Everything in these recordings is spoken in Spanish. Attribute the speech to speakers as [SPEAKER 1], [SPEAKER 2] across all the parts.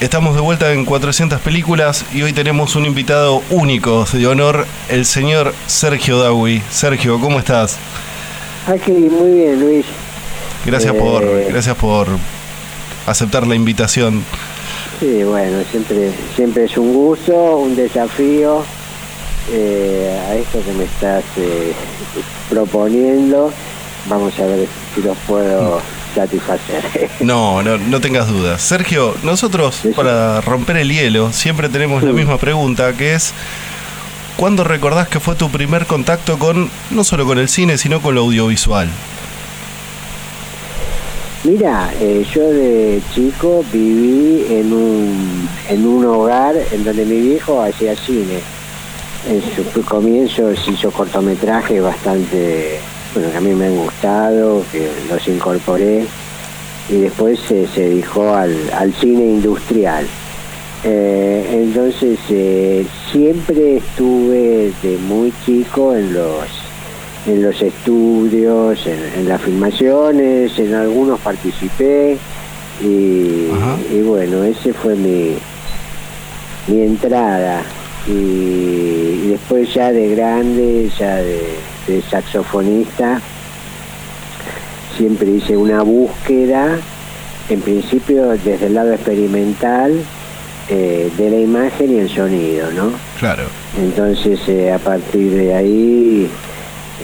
[SPEAKER 1] Estamos de vuelta en 400 películas y hoy tenemos un invitado único de honor, el señor Sergio Dawi. Sergio, ¿cómo estás?
[SPEAKER 2] Aquí, muy bien, Luis.
[SPEAKER 1] Gracias por
[SPEAKER 2] Eh,
[SPEAKER 1] gracias por aceptar la invitación.
[SPEAKER 2] Sí, bueno, siempre, siempre es un gusto, un desafío eh, a esto que me estás eh, proponiendo. Vamos a ver si los puedo satisfacer.
[SPEAKER 1] No, no, no tengas dudas. Sergio, nosotros para romper el hielo siempre tenemos la misma pregunta, que es ¿cuándo recordás que fue tu primer contacto con no solo con el cine, sino con lo audiovisual?
[SPEAKER 2] Mira, eh, yo de chico viví en un, en un hogar en donde mi viejo hacía cine. En sus comienzos hizo cortometrajes bastante, bueno, que a mí me han gustado, que los incorporé, y después eh, se dedicó al, al cine industrial. Eh, entonces eh, siempre estuve de muy chico en los en los estudios, en, en las filmaciones, en algunos participé. Y, y bueno, ese fue mi, mi entrada. Y después ya de grande, ya de, de saxofonista, siempre hice una búsqueda, en principio desde el lado experimental, eh, de la imagen y el sonido, ¿no?
[SPEAKER 1] Claro.
[SPEAKER 2] Entonces, eh, a partir de ahí,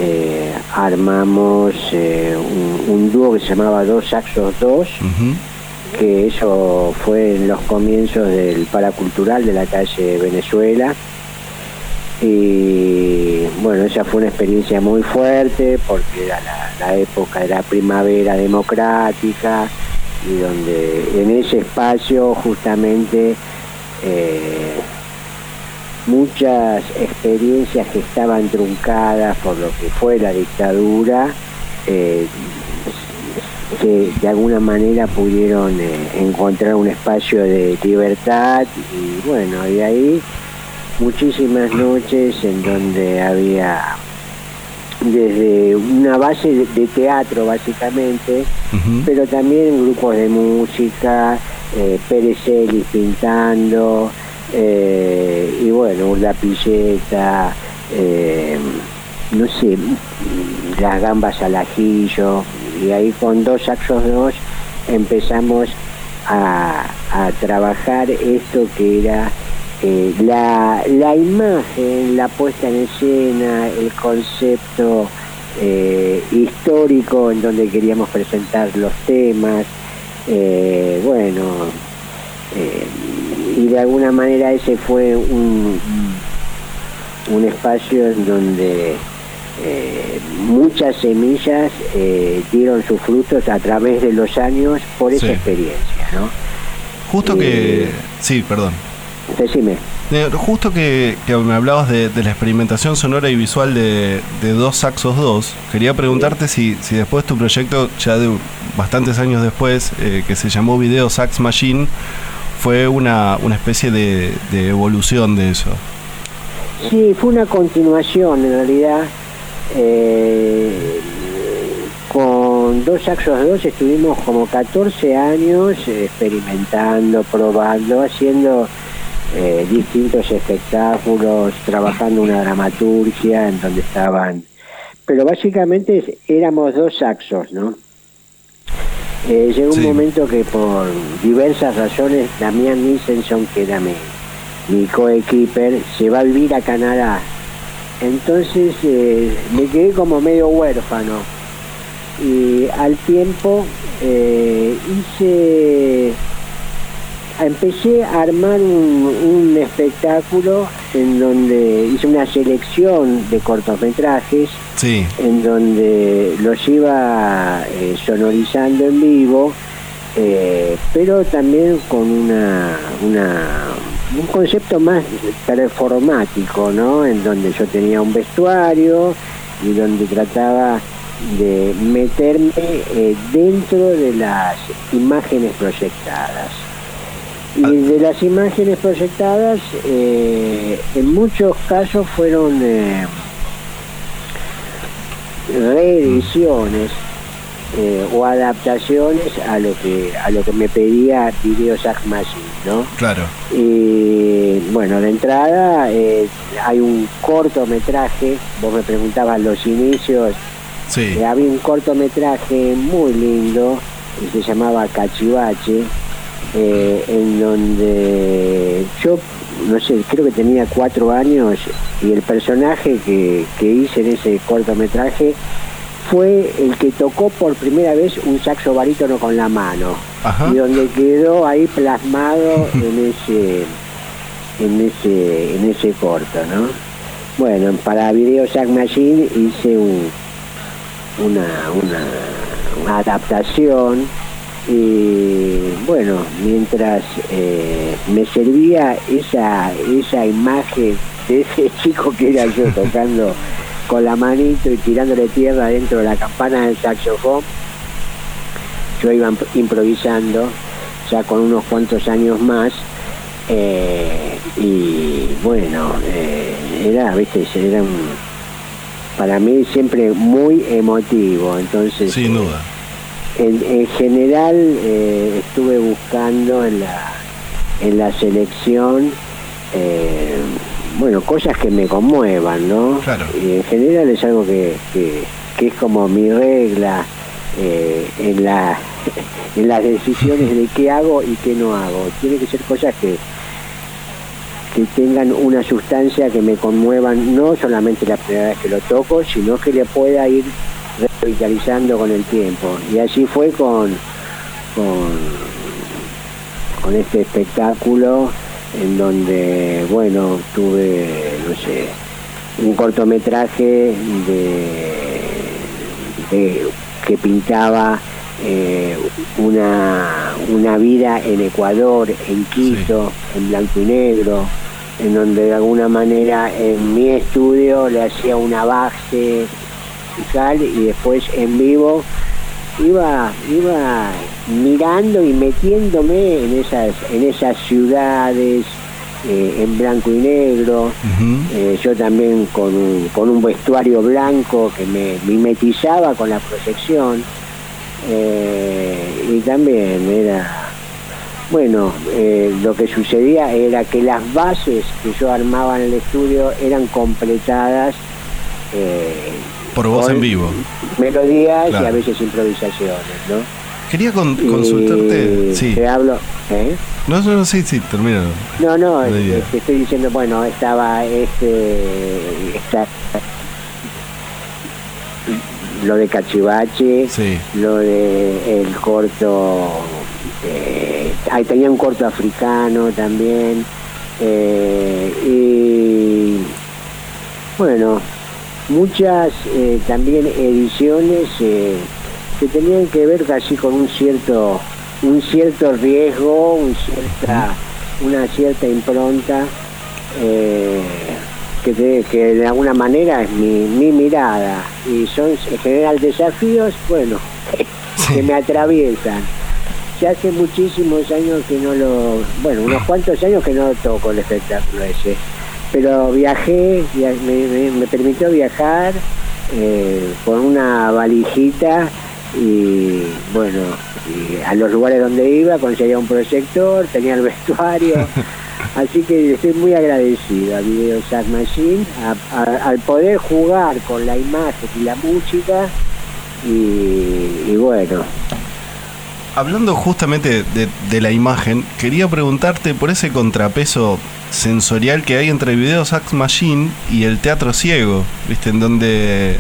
[SPEAKER 2] eh, armamos un, un dúo que se llamaba Dos Saxos 2,
[SPEAKER 1] Ujú.
[SPEAKER 2] que eso fue en los comienzos del paracultural de la calle Venezuela. Y bueno, esa fue una experiencia muy fuerte porque era la, época de la primavera democrática y donde en ese espacio justamente eh, muchas experiencias que estaban truncadas por lo que fue la dictadura, eh, que de alguna manera pudieron eh, encontrar un espacio de libertad y bueno, de ahí muchísimas noches en donde había desde una base de- de teatro básicamente, pero también grupos de música, eh, Pérez Celis pintando, eh, y bueno, una lapilleta, eh, no sé, las gambas al ajillo, y ahí con dos saxos dos empezamos a, a trabajar esto que era eh, la, la imagen, la puesta en escena, el concepto eh, histórico en donde queríamos presentar los temas, eh, bueno, eh, y de alguna manera ese fue un, un espacio en donde eh, muchas semillas eh, dieron sus frutos a través de los años por esa
[SPEAKER 1] Sí.
[SPEAKER 2] experiencia, ¿no?
[SPEAKER 1] Justo que... Sí, perdón.
[SPEAKER 2] Decime.
[SPEAKER 1] Eh, Justo que, que me hablabas de, de la experimentación sonora y visual de, de Dos Saxos 2, quería preguntarte si, si después tu proyecto, ya de bastantes años después, eh, que se llamó Video Sax Machine, fue una, una especie de, de evolución de eso.
[SPEAKER 2] Sí, fue una continuación en realidad. Eh, con dos saxos dos estuvimos como 14 años experimentando, probando, haciendo eh, distintos espectáculos, trabajando una dramaturgia en donde estaban... Pero básicamente éramos dos saxos, ¿no? Eh, llegó
[SPEAKER 1] Sí.
[SPEAKER 2] un momento que por diversas razones Damián Nissenson, que era mi, mi coequiper, se va a vivir a Canadá. Entonces eh, me quedé como medio huérfano. Y al tiempo hice, empecé a armar un, un espectáculo en donde hice una selección de cortometrajes
[SPEAKER 1] Sí,
[SPEAKER 2] en donde los iba eh, sonorizando en vivo, eh, pero también con una, una- un concepto más performático, ¿no? En donde yo tenía un vestuario y donde trataba de meterme eh, dentro de las imágenes proyectadas. Y de las imágenes proyectadas, eh, en muchos casos fueron eh, reediciones eh, o adaptaciones a lo que a lo que me pedía Video Sax Machine. ¿no?
[SPEAKER 1] Claro.
[SPEAKER 2] Y bueno, de entrada eh, hay un cortometraje, vos me preguntabas los inicios,
[SPEAKER 1] Sí.
[SPEAKER 2] había un cortometraje muy lindo que se llamaba Cachivache, eh, en donde yo, no sé, creo que tenía cuatro años y el personaje que, que hice en ese cortometraje fue el que tocó por primera vez un saxo barítono con la mano
[SPEAKER 1] Ajá.
[SPEAKER 2] y donde quedó ahí plasmado en ese en ese en ese corto, ¿no? Bueno, para Video Sack Machine hice un, una, una, una adaptación y bueno, mientras eh, me servía esa, esa imagen de ese chico que era yo tocando con la manito y tirándole tierra dentro de la campana del saxofón, yo iba imp- improvisando ya con unos cuantos años más eh, y bueno, eh, era, viste, era un, para mí siempre muy emotivo, entonces
[SPEAKER 1] Sin duda.
[SPEAKER 2] En, en general eh, estuve buscando en la en la selección eh, bueno cosas que me conmuevan no
[SPEAKER 1] Claro.
[SPEAKER 2] y en general es algo que, que, que es como mi regla eh, en la en las decisiones de qué hago y qué no hago tiene que ser cosas que que tengan una sustancia que me conmuevan no solamente la primera vez que lo toco sino que le pueda ir revitalizando con el tiempo. Y así fue con, con, con este espectáculo en donde, bueno, tuve, no sé, un cortometraje de, de- que pintaba eh, una, una vida en Ecuador, en Quito, en blanco y negro, en donde de alguna manera en mi estudio le hacía una base musical y después en vivo iba iba mirando y metiéndome en esas en esas ciudades eh, en blanco y negro. Eh, yo también con un, con un vestuario blanco que me mimetizaba con la proyección. Eh, y también era bueno lo que sucedía era que las bases que yo armaba en el estudio eran completadas
[SPEAKER 1] Por voz en vivo.
[SPEAKER 2] melodías y a veces improvisaciones ¿no?
[SPEAKER 1] Quería con-
[SPEAKER 2] Y
[SPEAKER 1] consultarte. Sí.
[SPEAKER 2] te hablo ¿eh?
[SPEAKER 1] No, no, no, sí, sí, termina.
[SPEAKER 2] No, no, te estoy diciendo, bueno, estaba este, esta, lo de Cachivache,
[SPEAKER 1] Sí.
[SPEAKER 2] lo de el corto, eh, ahí tenía un corto africano también, eh, y bueno, muchas eh, también ediciones eh, que tenían que ver casi con un cierto un cierto riesgo, una cierta impronta eh, que, te- que de alguna manera es mi, mi mirada y son en general desafíos, bueno, que me atraviesan. Ya hace muchísimos años que no lo, bueno, unos cuantos años que no toco el espectáculo ese, pero viajé, via- me, permitió viajar eh, con una valijita y bueno, a los lugares donde iba conseguía un proyector, tenía el vestuario, así que estoy muy agradecido a Video Sack Machine, al poder jugar con la imagen y la música y bueno,
[SPEAKER 1] Hablando justamente de, la imagen, quería preguntarte por ese contrapeso sensorial que hay entre el video Sax Machine y el teatro ciego, ¿viste? En donde,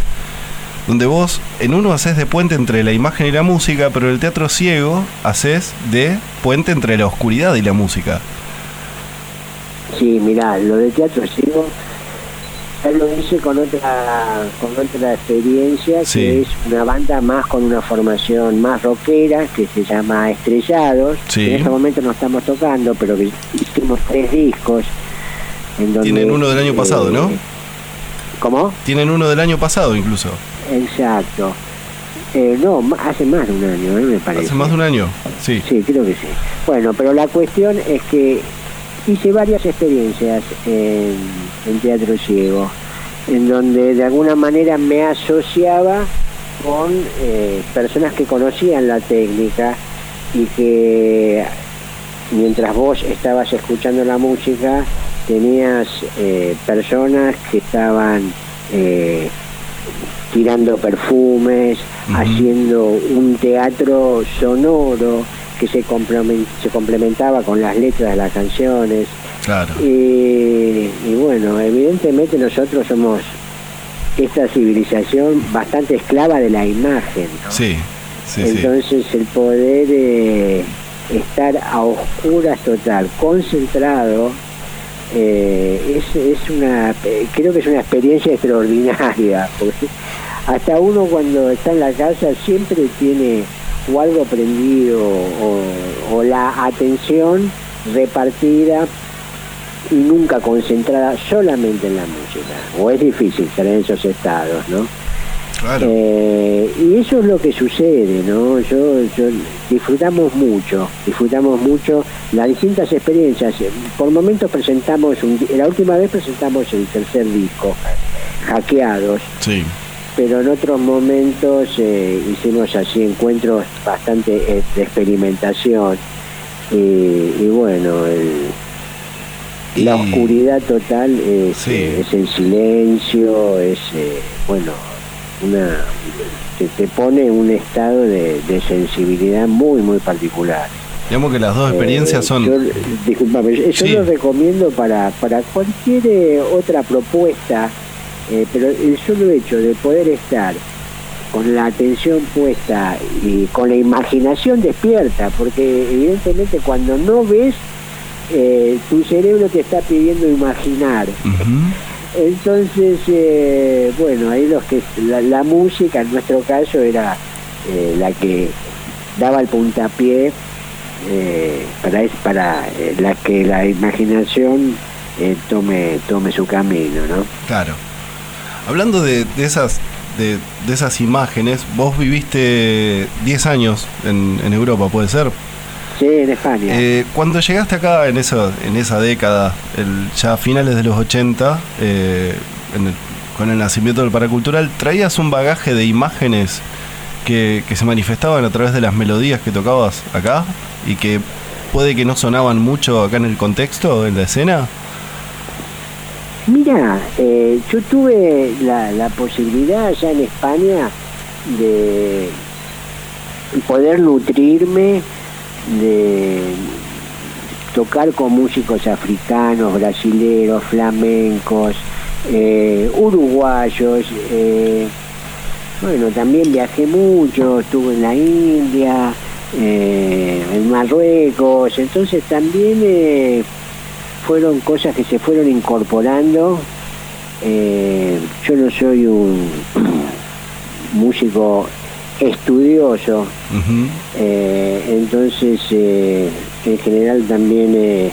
[SPEAKER 1] donde vos en uno haces de puente entre la imagen y la música, pero el teatro ciego haces de puente entre la oscuridad y la música.
[SPEAKER 2] Sí, mirá, lo de teatro ciego ya lo hice con otra con otra experiencia
[SPEAKER 1] Sí.
[SPEAKER 2] que es una banda más con una formación más rockera que se llama Estrellados.
[SPEAKER 1] Sí.
[SPEAKER 2] En este momento no estamos tocando, pero hicimos tres discos. En donde,
[SPEAKER 1] Tienen uno del año pasado, ¿no?
[SPEAKER 2] ¿Cómo?
[SPEAKER 1] Tienen uno del año pasado incluso.
[SPEAKER 2] Exacto. Eh, no, hace más de un año, ¿eh? me parece.
[SPEAKER 1] Hace más de un año. Sí.
[SPEAKER 2] Sí, creo que sí. Bueno, pero la cuestión es que hice varias experiencias en, en teatro ciego, en donde de alguna manera me asociaba con eh, personas que conocían la técnica y que mientras vos estabas escuchando la música, tenías eh, personas que estaban eh, tirando perfumes, haciendo un teatro sonoro que se, se complementaba con las letras de las canciones. Y, bueno, evidentemente nosotros somos esta civilización bastante esclava de la imagen.
[SPEAKER 1] Sí,
[SPEAKER 2] Entonces el poder eh, estar a oscuras total, concentrado, eh, es, es, una, creo que es una experiencia extraordinaria, porque hasta uno cuando está en la casa siempre tiene o algo prendido o, o la atención repartida y nunca concentrada solamente en la música. O es difícil estar en esos estados, ¿no? Eh, y eso es lo que sucede, ¿no? Yo, yo disfrutamos mucho, disfrutamos mucho las distintas experiencias. Por momentos presentamos, la última vez presentamos el tercer disco, Hackeados.
[SPEAKER 1] Sí.
[SPEAKER 2] Pero en otros momentos eh, hicimos así encuentros bastante eh, de experimentación. Y, bueno, la oscuridad total es, es el silencio, es, bueno, una te, pone en un estado de, sensibilidad muy muy particular.
[SPEAKER 1] Digamos que las dos experiencias eh, son...
[SPEAKER 2] Yo, disculpame, yo lo recomiendo para, para cualquier eh, otra propuesta, eh, pero el solo hecho de poder estar con la atención puesta y con la imaginación despierta, porque evidentemente cuando no ves, tu cerebro te está pidiendo imaginar. Entonces, eh, bueno, ahí los que la, música en nuestro caso era eh, la que daba el puntapié eh, para para la que la imaginación tome tome su camino, ¿no?
[SPEAKER 1] Claro. Hablando de, esas de, esas imágenes, vos viviste 10 años en, en Europa, ¿puede ser?
[SPEAKER 2] Sí, en España.
[SPEAKER 1] Eh, cuando llegaste acá en esa, en esa década, el, ya a finales de los 80, eh, con el nacimiento del paracultural, ¿traías un bagaje de imágenes que, se manifestaban a través de las melodías que tocabas acá y que puede que no sonaban mucho acá en el contexto, en la escena?
[SPEAKER 2] Mira, eh, yo tuve la, la posibilidad allá en España de poder nutrirme de tocar con músicos africanos, brasileros, flamencos, eh, uruguayos. Eh, bueno, también viajé mucho, estuve en la India, eh, en Marruecos, entonces también fueron cosas que se fueron incorporando. yo no soy un músico estudioso, eh, entonces eh, en general también eh,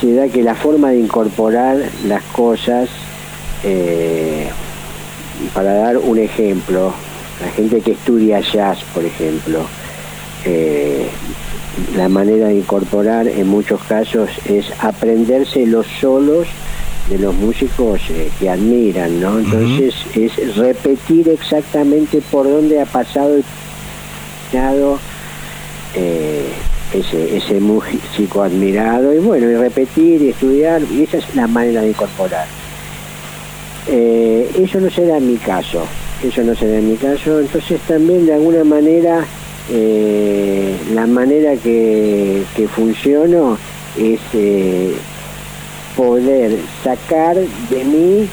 [SPEAKER 2] se da que la forma de incorporar las cosas, para dar un ejemplo, la gente que estudia jazz, por ejemplo, la manera de incorporar en muchos casos es aprenderse los solos de los músicos eh, que admiran, ¿no? Entonces es repetir exactamente por dónde ha pasado el eh, ese, ese músico admirado y bueno, y repetir y estudiar, y esa es la manera de incorporar. Eh, eso no será en mi caso, eso no será en mi caso, entonces también de alguna manera la manera que, que funciono es poder sacar de mí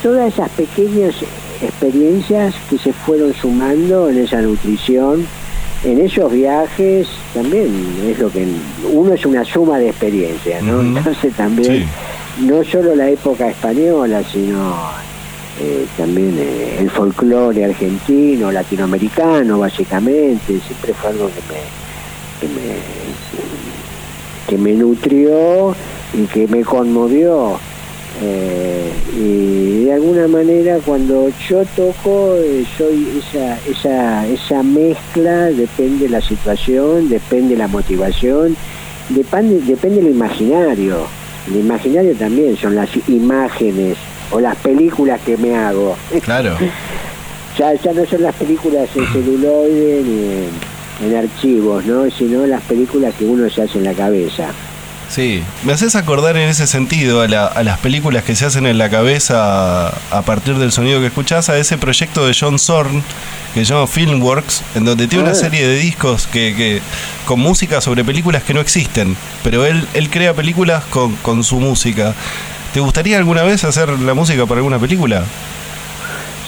[SPEAKER 2] todas esas pequeñas experiencias que se fueron sumando en esa nutrición, en esos viajes, también es lo que uno es una suma de experiencias, ¿no? Entonces también, no solo la época española, sino eh, también eh, el folclore argentino, latinoamericano, básicamente, siempre fue algo que me, que me, que me nutrió y que me conmovió. Eh, y de alguna manera cuando yo toco eh, soy esa, esa, esa mezcla, depende la situación, depende la motivación, depende, depende el imaginario. El imaginario también son las imágenes o las películas que me hago.
[SPEAKER 1] Claro.
[SPEAKER 2] ya, ya no son las películas en celuloide ni en archivos, ¿no? sino las películas que uno se hace en la cabeza.
[SPEAKER 1] Sí, me haces acordar en ese sentido a, las películas que se hacen en la cabeza a partir del sonido que escuchás, a ese proyecto de John Zorn que se llama Filmworks, en donde tiene una ah. serie de discos que, que, con música sobre películas que no existen, pero él, él crea películas con, con su música. ¿Te gustaría alguna vez hacer la música para alguna película?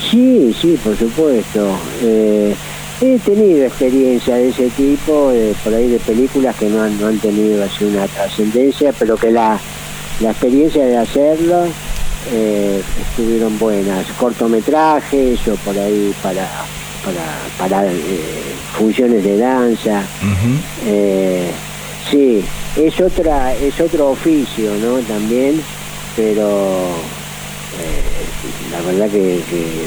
[SPEAKER 2] Sí, sí, por supuesto. Eh, he tenido experiencia de ese tipo, de, por ahí de películas que no han, no han tenido así una trascendencia, pero que la, la experiencia de hacerlo eh, estuvieron buenas. Cortometrajes o por ahí para, para, para eh, funciones de danza. sí, es otra es otro oficio, ¿no? También, pero la verdad que,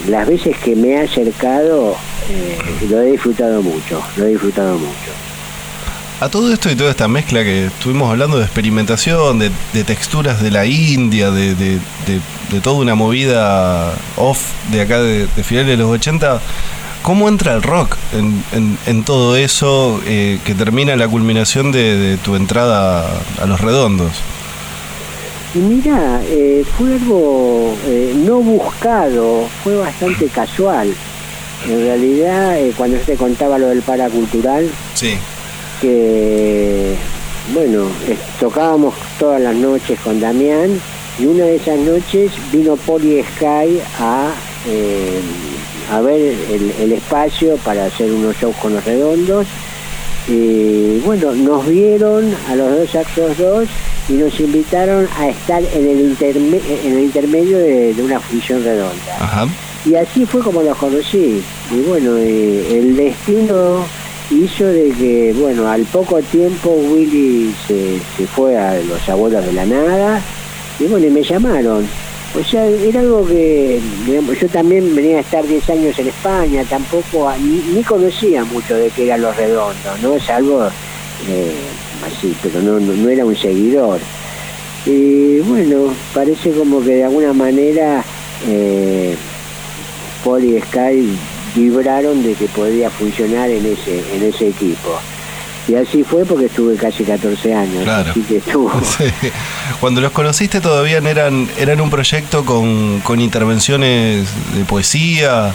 [SPEAKER 2] las veces que me he acercado eh, lo he disfrutado mucho, lo he disfrutado mucho.
[SPEAKER 1] A todo esto y toda esta mezcla que estuvimos hablando de experimentación, de, texturas de la India, de, de, toda una movida off de acá de, finales de los 80, ¿cómo entra el rock en, todo eso eh, que termina la culminación de, tu entrada a los redondos?
[SPEAKER 2] Y mira, eh, fue algo eh, no buscado, fue bastante casual. En realidad, eh, cuando yo te contaba lo del paracultural,
[SPEAKER 1] sí.
[SPEAKER 2] que, bueno, tocábamos todas las noches con Damián y una de esas noches vino Poli Sky a, a ver el, el espacio para hacer unos shows con los redondos. Y bueno, nos vieron a los dos actos dos y nos invitaron a estar en el, en el intermedio de, una función redonda. Y así fue como los conocí. Y bueno, eh, el destino hizo de que, bueno, al poco tiempo Willy se, fue a los abuelos de la nada y bueno, y me llamaron. O sea, era algo que, digamos, yo también venía a estar 10 años en España, tampoco, ni, conocía mucho de qué era los redondos, ¿no? Es algo eh, así, pero no, no, era un seguidor. Y bueno, parece como que de alguna manera eh, Paul y Sky vibraron de que podía funcionar en ese, en ese equipo. Y así fue porque estuve casi 14 años.
[SPEAKER 1] Claro.
[SPEAKER 2] Así que estuvo.
[SPEAKER 1] Cuando los conociste todavía eran, eran un proyecto con, con intervenciones de poesía.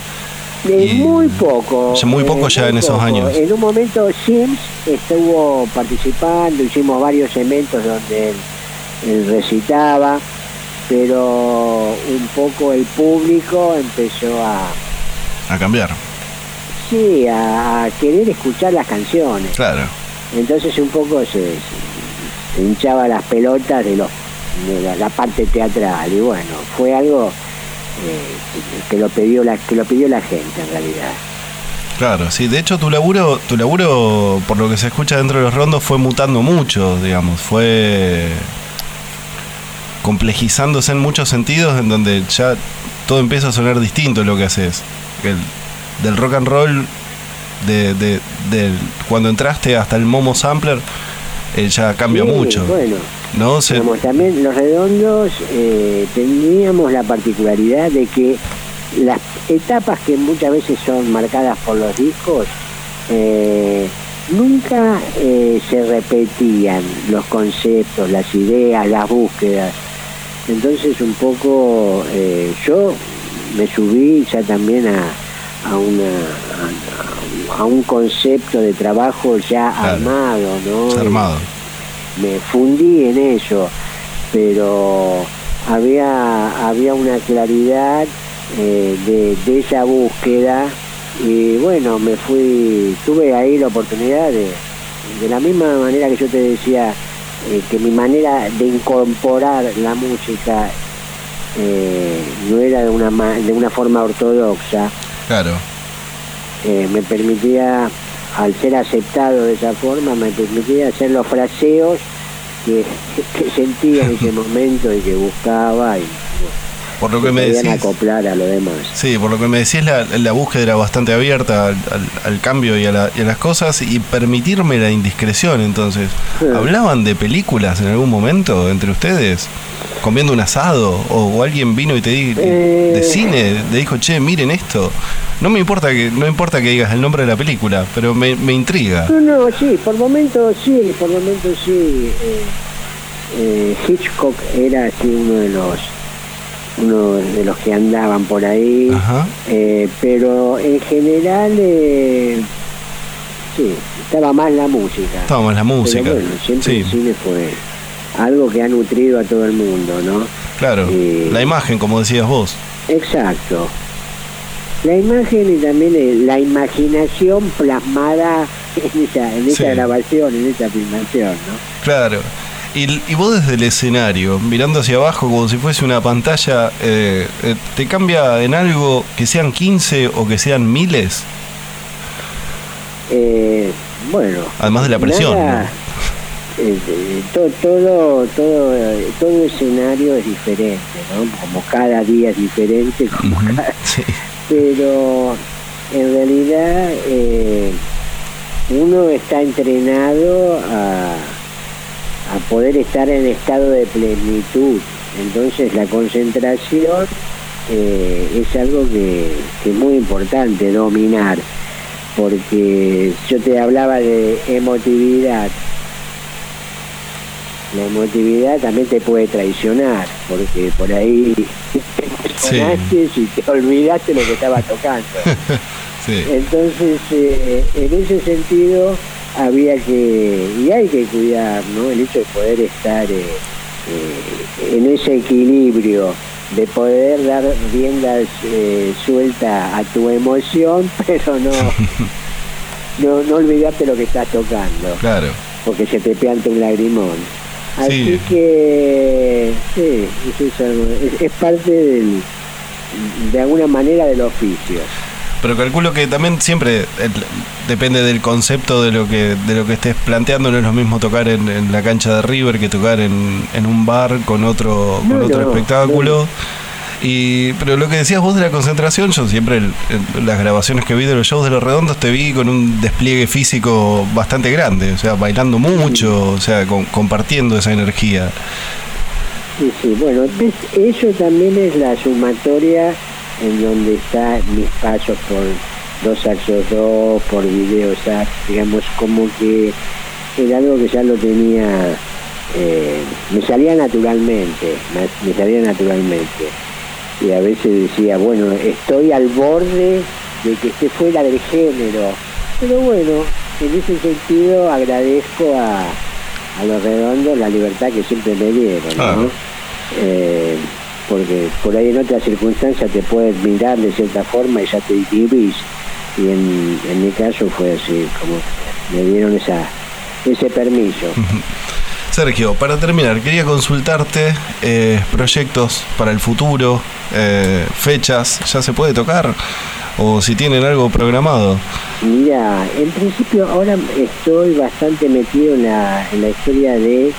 [SPEAKER 2] De muy poco.
[SPEAKER 1] Muy poco ya en esos años.
[SPEAKER 2] En un momento Sims estuvo participando, hicimos varios eventos donde él, recitaba, pero un poco el público empezó a...
[SPEAKER 1] A cambiar.
[SPEAKER 2] Sí, a, querer escuchar las canciones.
[SPEAKER 1] Claro.
[SPEAKER 2] Entonces un poco se, hinchaba las pelotas de, los, de la parte teatral y bueno, fue algo eh, que lo pidió la que lo pidió la gente en realidad.
[SPEAKER 1] Claro, sí, de hecho tu laburo, tu laburo, por lo que se escucha dentro de los rondos, fue mutando mucho, digamos, fue complejizándose en muchos sentidos, en donde ya todo empieza a sonar distinto lo que haces. El, del rock and roll, de, de, cuando entraste hasta el Momo Sampler, eh, ya cambia mucho.
[SPEAKER 2] Bueno, ¿no? también los redondos eh, teníamos la particularidad de que las etapas que muchas veces son marcadas por los discos eh, nunca eh, se repetían los conceptos, las ideas, las búsquedas. Entonces un poco yo me subí ya también a, a, una, a, un concepto de trabajo ya armado, ¿no?
[SPEAKER 1] Armado
[SPEAKER 2] me fundí en eso, pero había, había una claridad eh, de, esa búsqueda y bueno, me fui, tuve ahí la oportunidad de, de la misma manera que yo te decía, eh, que mi manera de incorporar la música eh, no era de una, de una forma ortodoxa.
[SPEAKER 1] Claro.
[SPEAKER 2] me permitía al ser aceptado de esa forma, me permitía hacer los fraseos que, sentía en ese momento y que buscaba. Y,
[SPEAKER 1] por lo que me decís.
[SPEAKER 2] acoplar a lo demás.
[SPEAKER 1] Sí, por lo que me decís, la, la búsqueda era bastante abierta al, cambio y a, las cosas y permitirme la indiscreción. Entonces, ¿hablaban de películas en algún momento entre ustedes? ¿Comiendo un asado? ¿O, alguien vino y te dijo de eh. cine? Te dijo, che, miren esto. No me importa que no importa que digas el nombre de la película, pero me, me intriga.
[SPEAKER 2] No, no, sí, por momentos sí, por momentos sí. Eh, eh, Hitchcock era así uno de los uno de los que andaban por ahí, eh, pero en general eh, sí, estaba más la música.
[SPEAKER 1] Estaba más la música.
[SPEAKER 2] bueno, siempre el cine fue algo que ha nutrido a todo el mundo, ¿no?
[SPEAKER 1] Claro, la imagen, como decías vos.
[SPEAKER 2] Exacto. La imagen y también la imaginación plasmada en esa, en esa grabación, en esa filmación, ¿no?
[SPEAKER 1] Claro. Y, vos desde el escenario, mirando hacia abajo como si fuese una pantalla, eh, eh, ¿te cambia en algo que sean 15 o que sean miles?
[SPEAKER 2] Eh, bueno.
[SPEAKER 1] Además de la presión.
[SPEAKER 2] todo, todo, todo, todo escenario es diferente, ¿no? Como cada día es diferente, pero en realidad uno está entrenado a a poder estar en estado de plenitud. Entonces la concentración eh, es algo que, es muy importante dominar, porque yo te hablaba de emotividad. La emotividad también te puede traicionar, porque por ahí te y te olvidaste lo que estaba tocando. Entonces, eh, en ese sentido, había que, y hay que cuidar, ¿no? El hecho de poder estar eh, eh, en ese equilibrio, de poder dar riendas eh, suelta a tu emoción, pero no, no, no olvidarte lo que estás tocando.
[SPEAKER 1] Claro.
[SPEAKER 2] Porque se te pianta un lagrimón. Así que, sí, es, es parte del, de alguna manera del oficio
[SPEAKER 1] pero calculo que también siempre depende del concepto de lo que de lo que estés planteando no es lo mismo tocar en, la cancha de River que tocar en, un bar con otro con otro espectáculo. Y pero lo que decías vos de la concentración yo siempre en las grabaciones que vi de los shows de los redondos te vi con un despliegue físico bastante grande o sea bailando mucho o sea compartiendo esa energía.
[SPEAKER 2] Sí sí bueno eso también es la sumatoria en donde está mis pasos por dos actos dos, por videos digamos, como que era algo que ya lo tenía, eh, me salía naturalmente, me, salía naturalmente. Y a veces decía, bueno, estoy al borde de que esté fuera del género. Pero bueno, en ese sentido agradezco a, a los redondos la libertad que siempre me dieron. ¿no? Eh, porque por ahí en otras circunstancias te puedes mirar de cierta forma y ya te inhibís. Y en, mi caso fue así, como me dieron esa, ese permiso.
[SPEAKER 1] Sergio, para terminar, quería consultarte eh, proyectos para el futuro, eh, fechas, ¿ya se puede tocar? ¿O si tienen algo programado?
[SPEAKER 2] Mira, en principio ahora estoy bastante metido en la, en la historia de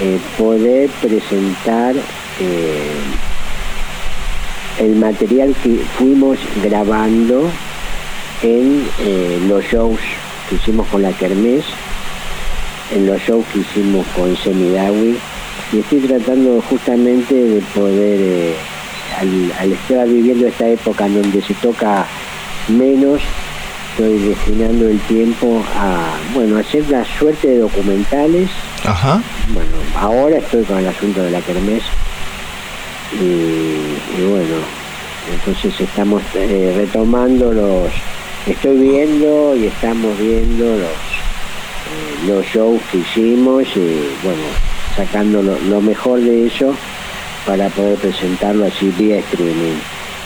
[SPEAKER 2] eh, poder presentar el material que fuimos grabando en eh, los shows que hicimos con la Kermés, en los shows que hicimos con Semidawi, y estoy tratando justamente de poder, eh, al, estar viviendo esta época en donde se toca menos, estoy destinando el tiempo a, bueno, hacer la suerte de documentales.
[SPEAKER 1] Ajá.
[SPEAKER 2] Bueno, ahora estoy con el asunto de la Kermés y, bueno, entonces estamos eh, retomando los, estoy viendo y estamos viendo los, eh, los shows que hicimos y bueno, sacando lo, mejor de eso para poder presentarlo así vía streaming.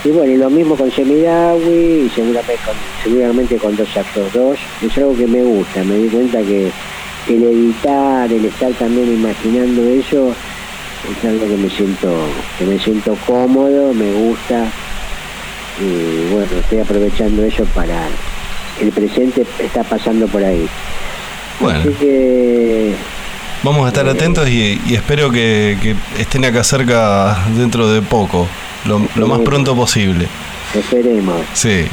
[SPEAKER 2] Y bueno, y lo mismo con Semidawi y seguramente con, seguramente con Dos Actos 2, es algo que me gusta, me di cuenta que el editar, el estar también imaginando eso, es algo que me siento, que me siento cómodo, me gusta y bueno, estoy aprovechando eso para el presente está pasando por ahí.
[SPEAKER 1] Bueno. Así que Vamos a estar eh, atentos y, espero que, que, estén acá cerca dentro de poco. lo, más pronto posible.
[SPEAKER 2] Esperemos.
[SPEAKER 1] Sí.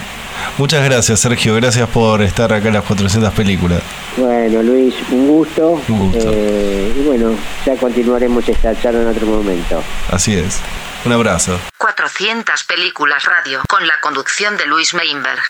[SPEAKER 1] Muchas gracias, Sergio. Gracias por estar acá en las 400 películas.
[SPEAKER 2] Bueno, Luis, un gusto.
[SPEAKER 1] Un gusto.
[SPEAKER 2] Eh, y bueno, ya continuaremos esta charla en otro momento.
[SPEAKER 1] Así es. Un abrazo.
[SPEAKER 3] 400 películas radio con la conducción de Luis Meinberg.